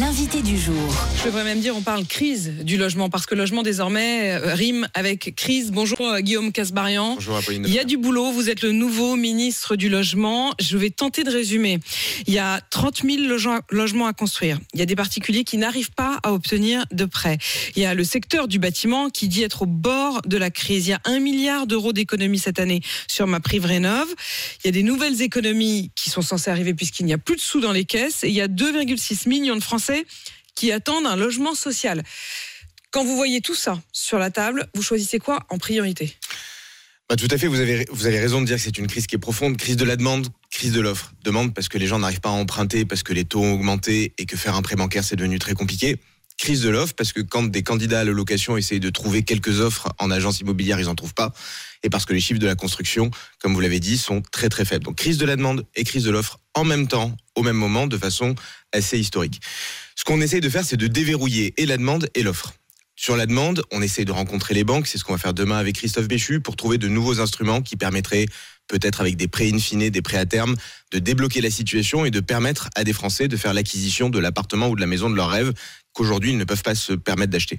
L'invité du jour. Je devrais même dire, on parle crise du logement, parce que logement désormais euh, rime avec crise. Bonjour euh, Guillaume Casbarian. Bonjour Apolline. Il y a du boulot, vous êtes le nouveau ministre du logement. Je vais tenter de résumer. Il y a 30 000 loge- logements à construire. Il y a des particuliers qui n'arrivent pas à obtenir de prêts. Il y a le secteur du bâtiment qui dit être au bord de la crise. Il y a un milliard d'euros d'économies cette année sur ma prive rénov. Il y a des nouvelles économies qui sont censées arriver puisqu'il n'y a plus de sous dans les caisses. Et il y a 2,6 millions de Français qui attendent un logement social. Quand vous voyez tout ça sur la table, vous choisissez quoi en priorité? Bah, tout à fait, vous avez, vous avez raison de dire que c'est une crise qui est profonde, crise de la demande, crise de l'offre. Demande parce que les gens n'arrivent pas à emprunter, parce que les taux ont augmenté et que faire un prêt bancaire c'est devenu très compliqué. Crise de l'offre parce que quand des candidats à la location essayent de trouver quelques offres en agence immobilière, ils en trouvent pas. Et parce que les chiffres de la construction, comme vous l'avez dit, sont très très faibles. Donc crise de la demande et crise de l'offre en même temps, au même moment, de façon assez historique. Ce qu'on essaye de faire, c'est de déverrouiller et la demande et l'offre. Sur la demande, on essaie de rencontrer les banques, c'est ce qu'on va faire demain avec Christophe Béchu, pour trouver de nouveaux instruments qui permettraient, peut-être avec des prêts in fine, des prêts à terme, de débloquer la situation et de permettre à des Français de faire l'acquisition de l'appartement ou de la maison de leur rêve qu'aujourd'hui ils ne peuvent pas se permettre d'acheter.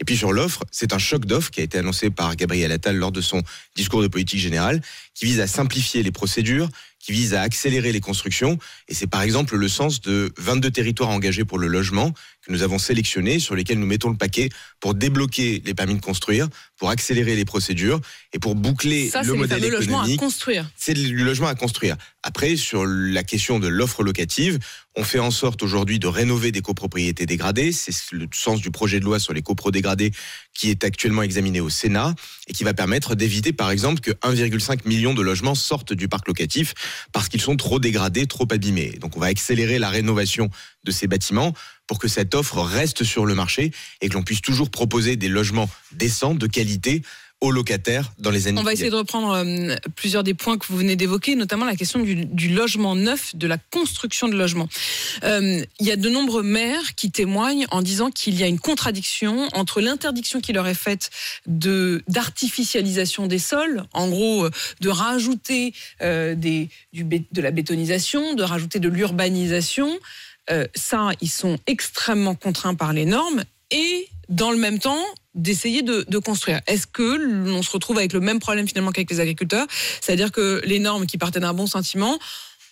Et puis sur l'offre, c'est un choc d'offres qui a été annoncé par Gabriel Attal lors de son discours de politique générale, qui vise à simplifier les procédures, qui vise à accélérer les constructions. Et c'est par exemple le sens de 22 territoires engagés pour le logement que nous avons sélectionnés, sur lesquels nous mettons le paquet pour débloquer les permis de construire, pour accélérer les procédures et pour boucler Ça, le les modèle fameux logements à économique construire. c'est du logement à construire. Après, sur la question de l'offre locative, on fait en sorte aujourd'hui de rénover des copropriétés dégradées. C'est le sens du projet de loi sur les copros dégradés qui est actuellement examiné au Sénat et qui va permettre d'éviter, par exemple, que 1,5 million de logements sortent du parc locatif parce qu'ils sont trop dégradés, trop abîmés. Donc, on va accélérer la rénovation de ces bâtiments pour que cette offre reste sur le marché et que l'on puisse toujours proposer des logements décents, de qualité, aux locataires dans les années On va essayer de reprendre euh, plusieurs des points que vous venez d'évoquer, notamment la question du, du logement neuf, de la construction de logements. Euh, il y a de nombreux maires qui témoignent en disant qu'il y a une contradiction entre l'interdiction qui leur est faite de d'artificialisation des sols, en gros euh, de rajouter euh, des, du, bé- de la bétonisation, de rajouter de l'urbanisation. Ça, ils sont extrêmement contraints par les normes et dans le même temps d'essayer de, construire. Est-ce que l'on se retrouve avec le même problème finalement qu'avec les agriculteurs, c'est-à-dire que les normes qui partaient d'un bon sentiment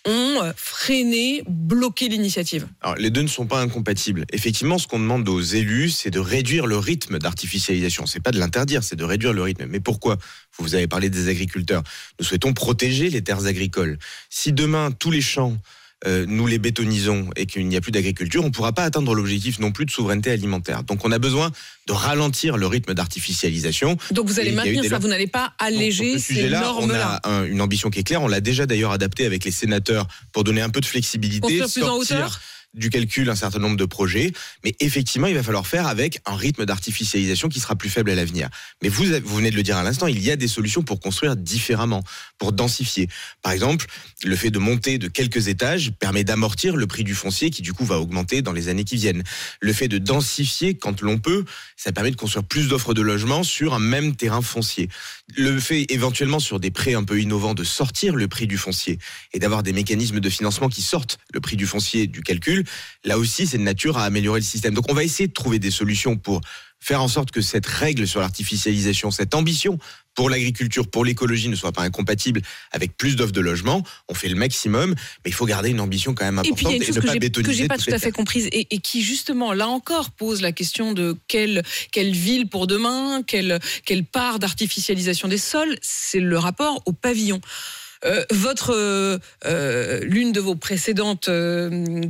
ont freiné, bloqué l'initiative Alors, les deux ne sont pas incompatibles. Effectivement, ce qu'on demande aux élus, c'est de réduire le rythme d'artificialisation. C'est pas de l'interdire, c'est de réduire le rythme. Mais pourquoi? Vous avez parlé des agriculteurs. Nous souhaitons protéger les terres agricoles. Si demain, tous les champs, euh, nous les bétonisons et qu'il n'y a plus d'agriculture, on ne pourra pas atteindre l'objectif non plus de souveraineté alimentaire. Donc, on a besoin de ralentir le rythme d'artificialisation. Donc vous allez Et maintenir ça, vous n'allez pas Donc, alléger sur ce ces sujet-là, normes-là. On a un- une ambition qui est claire. On l'a déjà d'ailleurs adapté avec les sénateurs pour donner un peu de flexibilité, Construire plus en hauteur du calcul un certain nombre de projets. Mais effectivement, il va falloir faire avec un rythme d'artificialisation qui sera plus faible à l'avenir. Mais vous, vous venez de le dire à l'instant, il y a des solutions pour construire différemment, pour densifier. Par exemple, le fait de monter de quelques étages permet d'amortir le prix du foncier qui du coup va augmenter dans les années qui viennent. Le fait de densifier quand l'on peut, ça permet de construire plus d'offres de logements sur un même terrain foncier. Le fait éventuellement sur des prêts un peu innovants de sortir le prix du foncier et d'avoir des mécanismes de financement qui sortent le prix du foncier du calcul, là aussi c'est de nature à améliorer le système. Donc on va essayer de trouver des solutions pour faire en sorte que cette règle sur l'artificialisation, cette ambition pour l'agriculture, pour l'écologie ne soit pas incompatible avec plus d'offres de logements. On fait le maximum, mais il faut garder une ambition quand même Et puis il y importante a une et, chose ne que pas j'ai que j'ai pas tout à fait comprise et, et qui justement là encore pose la question de quelle quelle ville pour demain, quelle quelle part d'artificialisation des sols, c'est le rapport au pavillon. Euh, votre euh, euh, l'une de vos précédentes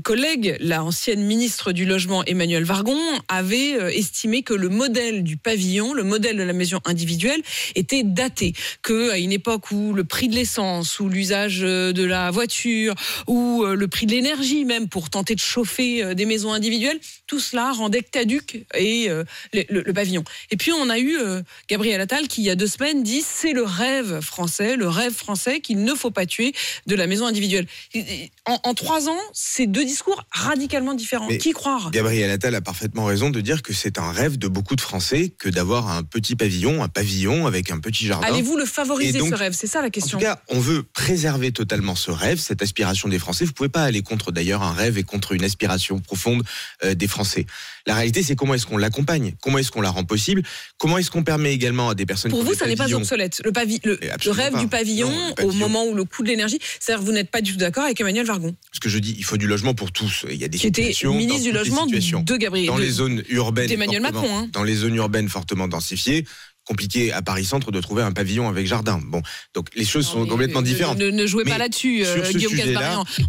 collègues, la ancienne ministre du logement Emmanuel Vargon, avait estimé que le modèle du pavillon, le modèle de la maison individuelle, était daté. Que à une époque où le prix de l'essence, ou l'usage de la voiture, ou le prix de l'énergie même pour tenter de chauffer des maisons individuelles, tout cela rendait caduque et le, pavillon. Et puis on a eu Gabriel Attal qui il y a deux semaines dit c'est le rêve français, le rêve français qu'il ne faut pas tuer de la maison individuelle. En, en trois ans, c'est deux discours radicalement différents. Mais- Qui croire? Gabriel Attal a parfaitement raison de dire que c'est un rêve de beaucoup de Français que d'avoir un petit pavillon, un pavillon avec un petit jardin. Allez-vous le favoriser donc, ce rêve? C'est ça la En question. tout cas, on veut préserver totalement ce rêve, cette aspiration des Français. Vous pouvez pas aller contre d'ailleurs un rêve et contre une aspiration profonde euh, des Français. La réalité, c'est comment est-ce qu'on l'accompagne, comment est-ce qu'on la rend possible, comment est-ce qu'on permet également à des personnes Pour vous, ça n'est pas obsolète. Le, pavi- le, Et le absolument rêve pas. du pavillon, Non, le au pavillon. Moment où le coût de l'énergie, c'est-à-dire que vous n'êtes pas du tout d'accord avec Emmanuel Vargon, Ce que je dis, il faut du logement pour tous. Il y a des qui était situations ministre dans du logement de Gabriel. dans de- les zones urbaines, d'Emmanuel Macron, hein. dans les zones urbaines fortement densifiées, compliqué à Paris Centre de trouver un pavillon avec jardin. Bon, donc les choses Non, sont mais complètement ne- différentes. Ne, ne jouez Mais pas là-dessus, euh, Guillaume.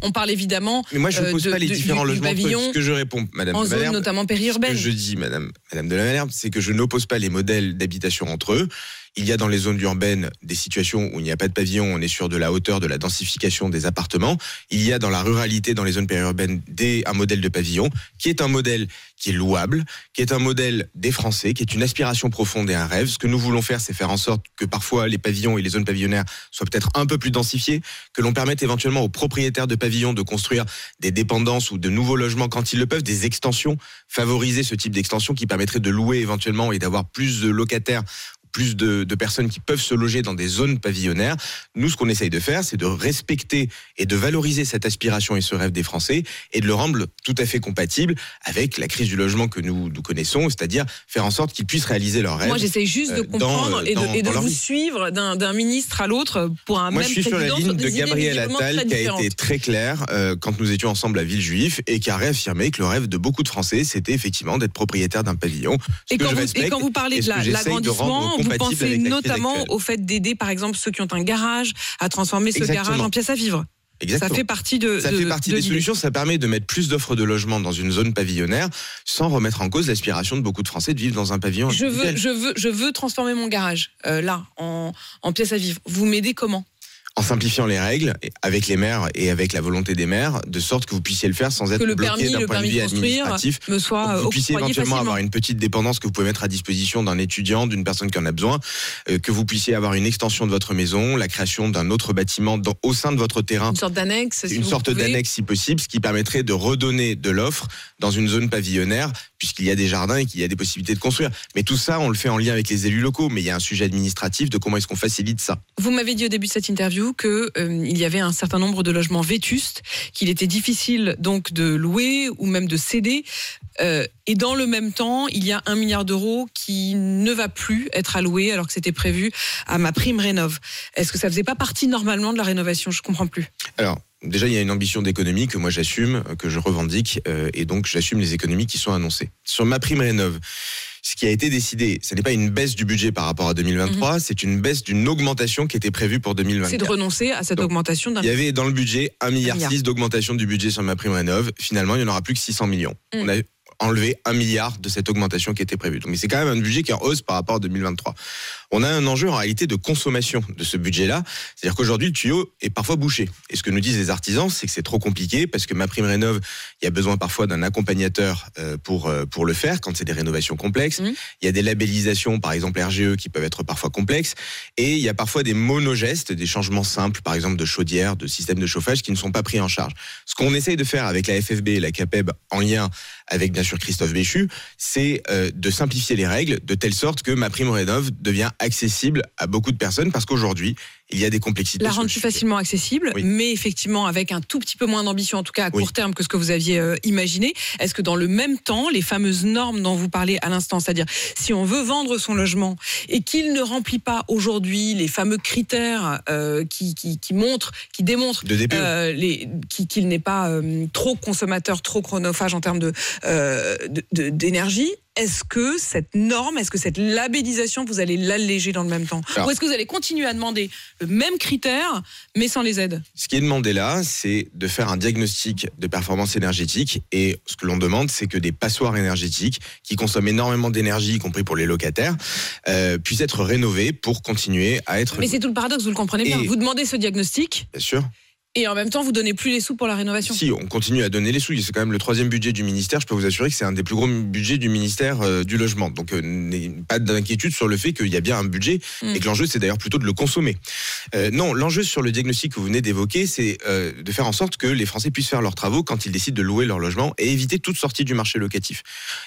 On parle évidemment Mais moi, je ne euh, pose de- pas les de- différents du- du logements. eux. pavillon Ce que je réponds, Madame en zone notamment Ce que périurbaine. je dis, Madame, Madame de la Malherbe, c'est que je n'oppose pas les modèles d'habitation entre eux. Il y a dans les zones urbaines des situations où il n'y a pas de pavillon, on est sur de la hauteur, de la densification des appartements. Il y a dans la ruralité, dans les zones périurbaines, des, un modèle de pavillon qui est un modèle qui est louable, qui est un modèle des Français, qui est une aspiration profonde et un rêve. Ce que nous voulons faire, c'est faire en sorte que parfois les pavillons et les zones pavillonnaires soient peut-être un peu plus densifiés, que l'on permette éventuellement aux propriétaires de pavillons de construire des dépendances ou de nouveaux logements quand ils le peuvent, des extensions, favoriser ce type d'extension qui permettrait de louer éventuellement et d'avoir plus de locataires plus de, de personnes qui peuvent se loger dans des zones pavillonnaires. Nous, ce qu'on essaye de faire, c'est de respecter et de valoriser cette aspiration et ce rêve des Français et de le rendre tout à fait compatible avec la crise du logement que nous, nous connaissons, c'est-à-dire faire en sorte qu'ils puissent réaliser leurs rêves. Moi, j'essaye juste de euh, dans, comprendre et de, dans- et de dans leur vous vie. suivre d'un ministre à l'autre pour un Moi, même je suis sur la ligne de Gabriel Attal qui a été très clair euh, quand nous étions ensemble à Villejuif et qui a réaffirmé que le rêve de beaucoup de Français, c'était effectivement d'être propriétaire d'un pavillon. Et quand, vous, et quand vous parlez de l'agrandissement, vous pensez avec notamment au fait d'aider, par exemple, ceux qui ont un garage à transformer ce Exactement. garage en pièce à vivre. Exactement. Ça fait partie de. Ça de- fait partie de des solutions. Ça permet de mettre plus d'offres de logement dans une zone pavillonnaire sans remettre en cause l'aspiration de beaucoup de Français de vivre dans un pavillon. Je veux, individuel. je veux, je veux transformer mon garage euh, là en, en pièce à vivre. Vous m'aidez comment? En simplifiant les règles avec les maires et avec la volonté des maires, de sorte que vous puissiez le faire sans être le bloqué d'un point de vue administratif. me soit vous puissiez éventuellement facilement. avoir une petite dépendance que vous pouvez mettre à disposition d'un étudiant, d'une personne qui en a besoin, euh, que vous puissiez avoir une extension de votre maison, la création d'un autre bâtiment dans- au sein de votre terrain Une sorte d'annexe. si une sorte d'annexe si possible, ce qui permettrait de redonner de l'offre dans une zone pavillonnaire, puisqu'il y a des jardins et qu'il y a des possibilités de construire. Mais tout ça, on le fait en lien avec les élus locaux, mais il y a un sujet administratif de comment est-ce qu'on facilite ça. Vous m'avez dit au début de cette interview que euh, il y avait un certain nombre de logements vétustes, qu'il était difficile donc de louer ou même de céder. Euh, et dans le même temps, il y a un milliard d'euros qui ne va plus être alloué alors que c'était prévu à ma prime rénov. Est-ce que ça faisait pas partie normalement de la rénovation? Je comprends plus. Alors, déjà, il y a une ambition d'économie que moi j'assume, que je revendique, euh, et donc j'assume les économies qui sont annoncées. Sur ma prime rénov, ce qui a été décidé, ce n'est pas une baisse du budget par rapport à 2023, c'est une baisse d'une augmentation qui était prévue pour C'est de 2024. renoncer à cette Donc, augmentation d'un Il y avait dans le budget 1,6 milliard d'augmentation du budget sur ma prime rénov. Finalement, il n'y en aura plus que 600 millions. Mm. On a enlevé 1 milliard de cette augmentation qui était prévue. Donc, mais c'est quand même un budget qui est en hausse par rapport à 2023. On a un enjeu en réalité de consommation de ce budget-là. C'est-à-dire qu'aujourd'hui, le tuyau est parfois bouché. Et ce que nous disent les artisans, c'est que c'est trop compliqué parce que ma prime rénov, il y a besoin parfois d'un accompagnateur euh, pour, euh, pour le faire quand c'est des rénovations complexes. Il y a des labellisations, par exemple RGE, qui peuvent être parfois complexes. Et il y a parfois des monogestes, des changements simples, par exemple de chaudière, de système de chauffage, qui ne sont pas pris en charge. Ce qu'on essaye de faire avec la FFB et la CAPEB en lien avec bien sûr Christophe Béchu, c'est euh, de simplifier les règles de telle sorte que ma prime rénov devient accessible à beaucoup de personnes parce qu'aujourd'hui, il y a des complexités. la rendre plus facilement accessible, Oui. mais effectivement avec un tout petit peu moins d'ambition, en tout cas à Oui. court terme que ce que vous aviez euh, imaginé. Est-ce que dans le même temps, les fameuses normes dont vous parlez à l'instant, c'est-à-dire si on veut vendre son logement et qu'il ne remplit pas aujourd'hui les fameux critères euh, qui, qui, qui montrent, qui démontrent DPE. euh, qu'il n'est pas euh, trop consommateur, trop chronophage en termes de, euh, de- de- d'énergie. Est-ce que cette norme, est-ce que cette labellisation, vous allez l'alléger dans le même temps? Alors- Ou est-ce que vous allez continuer à demander le même critère, mais sans les aides. Ce qui est demandé là, c'est de faire un diagnostic de performance énergétique. Et ce que l'on demande, c'est que des passoires énergétiques qui consomment énormément d'énergie, y compris pour les locataires, euh, puissent être rénovées pour continuer à être. Mais c'est tout le paradoxe, vous le comprenez bien. Et- Vous demandez ce diagnostic Bien sûr. Et en même temps, vous donnez plus les sous pour la rénovation. Si, on continue à donner les sous. C'est quand même le troisième budget du ministère. Je peux vous assurer que c'est un des plus gros budgets du ministère euh, du logement. Donc, euh, pas d'inquiétude sur le fait qu'il y a bien un budget Mm. et que l'enjeu, c'est d'ailleurs plutôt de le consommer. Euh, non, l'enjeu sur le diagnostic que vous venez d'évoquer, c'est euh, de faire en sorte que les Français puissent faire leurs travaux quand ils décident de louer leur logement et éviter toute sortie du marché locatif.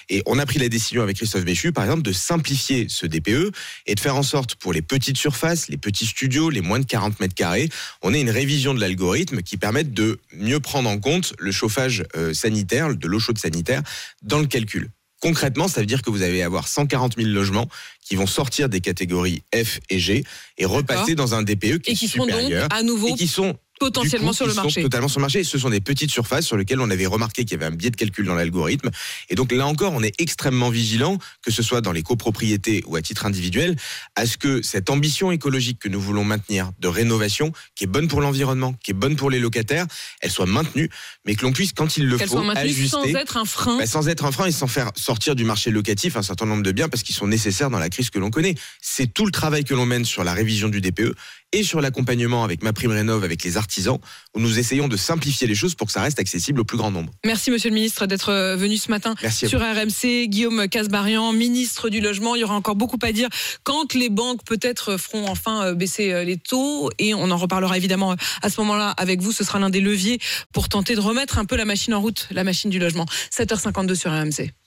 Et on a pris la décision avec Christophe Béchu, par exemple, de simplifier ce DPE et de faire en sorte pour les petites surfaces, les petits studios, les moins de 40 mètres carrés, on ait une révision de l'algorithme qui permette de mieux prendre en compte le chauffage euh, sanitaire, de l'eau chaude sanitaire, dans le calcul. Concrètement, ça veut dire que vous allez avoir 140 000 logements qui vont sortir des catégories F et G et repasser dans un DPE qui Et est donc supérieur à nouveau et qui sont potentiellement coup, sur le sont marché. totalement sur le marché. Et ce sont des petites surfaces sur lesquelles on avait remarqué qu'il y avait un biais de calcul dans l'algorithme. Et donc là encore, on est extrêmement vigilant, que ce soit dans les copropriétés ou à titre individuel, à ce que cette ambition écologique que nous voulons maintenir de rénovation, qui est bonne pour l'environnement, qui est bonne pour les locataires, elle soit maintenue, mais que l'on puisse, quand il le faut, maintenues sans ajuster. être un frein. Bah, sans être un frein et sans faire sortir du marché locatif un certain nombre de biens parce qu'ils sont nécessaires dans la crise que l'on connaît. C'est tout le travail que l'on mène sur la révision du DPE et sur l'accompagnement avec ma prime rénov avec les artisans où nous essayons de simplifier les choses pour que ça reste accessible au plus grand nombre. Merci, monsieur le ministre, d'être euh, venu ce matin Merci sur RMC. Guillaume Casbarian, ministre du Logement. Il y aura encore beaucoup à dire quand les banques peut-être feront enfin euh, baisser euh, les taux. Et on en reparlera évidemment à ce moment-là avec vous. Ce sera l'un des leviers pour tenter de remettre un peu la machine en route, la machine du logement. 7h52 sur RMC.